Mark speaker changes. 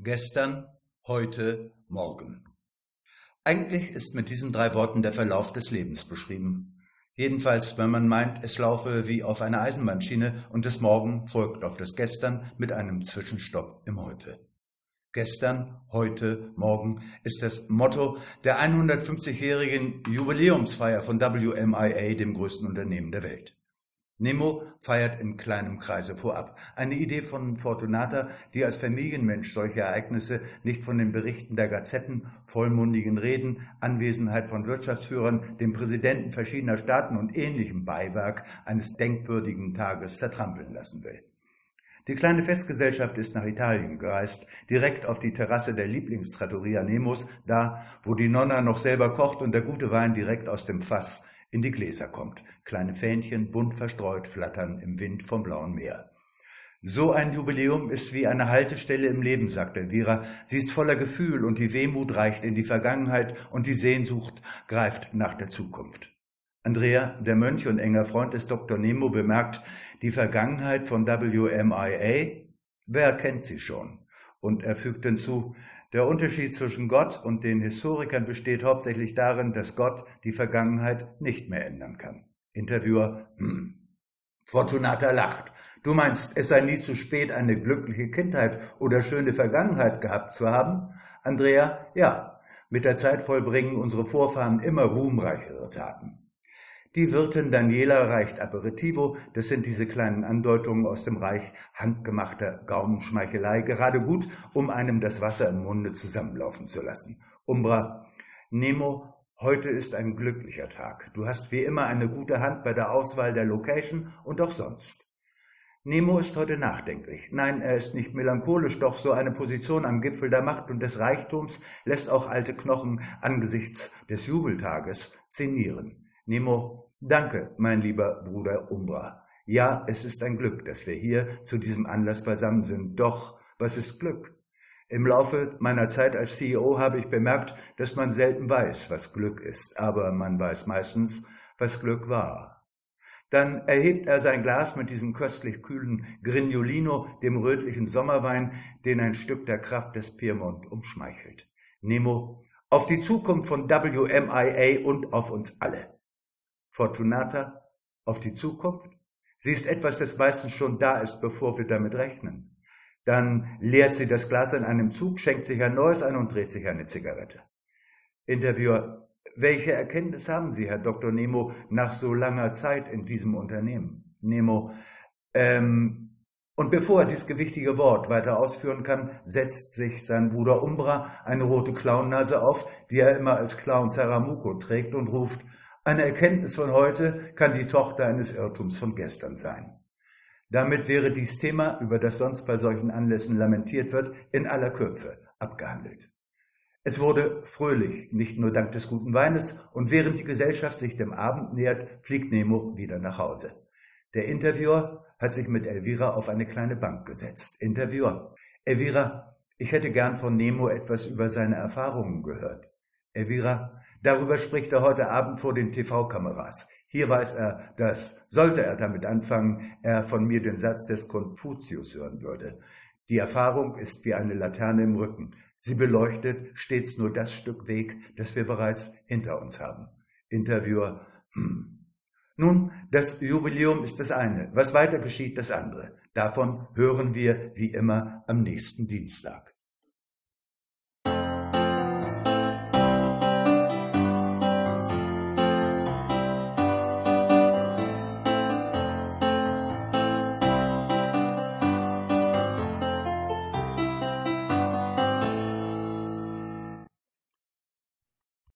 Speaker 1: Gestern, heute, morgen. Eigentlich ist mit diesen drei Worten der Verlauf des Lebens beschrieben. Jedenfalls, wenn man meint, es laufe wie auf einer Eisenbahnschiene und das Morgen folgt auf das Gestern mit einem Zwischenstopp im Heute. Gestern, heute, morgen ist das Motto der 150-jährigen Jubiläumsfeier von WMIA, dem größten Unternehmen der Welt. Nemo feiert in kleinem Kreise vorab. Eine Idee von Fortunata, die als Familienmensch solche Ereignisse nicht von den Berichten der Gazetten, vollmundigen Reden, Anwesenheit von Wirtschaftsführern, dem Präsidenten verschiedener Staaten und ähnlichem Beiwerk eines denkwürdigen Tages zertrampeln lassen will. Die kleine Festgesellschaft ist nach Italien gereist, direkt auf die Terrasse der Lieblingstrattoria Nemos, da, wo die Nonna noch selber kocht und der gute Wein direkt aus dem Fass in die Gläser kommt. Kleine Fähnchen, bunt verstreut, flattern im Wind vom blauen Meer. So ein Jubiläum ist wie eine Haltestelle im Leben, sagt Elvira. Sie ist voller Gefühl und die Wehmut reicht in die Vergangenheit und die Sehnsucht greift nach der Zukunft. Andrea, der Mönch und enger Freund des Dr. Nemo, bemerkt, die Vergangenheit von WMIA, wer kennt sie schon? Und er fügt hinzu, der Unterschied zwischen Gott und den Historikern besteht hauptsächlich darin, dass Gott die Vergangenheit nicht mehr ändern kann. Interviewer, hm. Fortunata lacht. Du meinst, es sei nie zu spät, eine glückliche Kindheit oder schöne Vergangenheit gehabt zu haben? Andrea, ja. Mit der Zeit vollbringen unsere Vorfahren immer ruhmreichere Taten. Die Wirtin Daniela reicht Aperitivo, das sind diese kleinen Andeutungen aus dem Reich handgemachter Gaumenschmeichelei, gerade gut, um einem das Wasser im Munde zusammenlaufen zu lassen. Umbra, Nemo, heute ist ein glücklicher Tag. Du hast wie immer eine gute Hand bei der Auswahl der Location und auch sonst. Nemo ist heute nachdenklich. Nein, er ist nicht melancholisch, doch so eine Position am Gipfel der Macht und des Reichtums lässt auch alte Knochen angesichts des Jubeltages zenieren. Nemo, danke, mein lieber Bruder Umbra. Ja, es ist ein Glück, dass wir hier zu diesem Anlass beisammen sind. Doch, was ist Glück? Im Laufe meiner Zeit als CEO habe ich bemerkt, dass man selten weiß, was Glück ist, aber man weiß meistens, was Glück war. Dann erhebt er sein Glas mit diesem köstlich kühlen Grignolino, dem rötlichen Sommerwein, den ein Stück der Kraft des Piemont umschmeichelt. Nemo, auf die Zukunft von WMIA und auf uns alle. Fortunata auf die Zukunft. Sie ist etwas, das meistens schon da ist, bevor wir damit rechnen. Dann leert sie das Glas in einem Zug, schenkt sich ein neues ein und dreht sich eine Zigarette. Interviewer, welche Erkenntnis haben Sie, Herr Dr. Nemo, nach so langer Zeit in diesem Unternehmen? Nemo, ähm, und bevor er dieses gewichtige Wort weiter ausführen kann, setzt sich sein Bruder Umbra eine rote Clownnase auf, die er immer als Clown Zaramuko trägt und ruft, eine Erkenntnis von heute kann die Tochter eines Irrtums von gestern sein. Damit wäre dies Thema, über das sonst bei solchen Anlässen lamentiert wird, in aller Kürze abgehandelt. Es wurde fröhlich, nicht nur dank des guten Weines, und während die Gesellschaft sich dem Abend nähert, fliegt Nemo wieder nach Hause. Der Interviewer hat sich mit Elvira auf eine kleine Bank gesetzt. Interviewer. Elvira, ich hätte gern von Nemo etwas über seine Erfahrungen gehört. Elvira, darüber spricht er heute Abend vor den TV-Kameras. Hier weiß er, dass, sollte er damit anfangen, er von mir den Satz des Konfuzius hören würde. Die Erfahrung ist wie eine Laterne im Rücken. Sie beleuchtet stets nur das Stück Weg, das wir bereits hinter uns haben. Interviewer, hm. Nun, das Jubiläum ist das eine. Was weiter geschieht, das andere. Davon hören wir wie immer am nächsten Dienstag.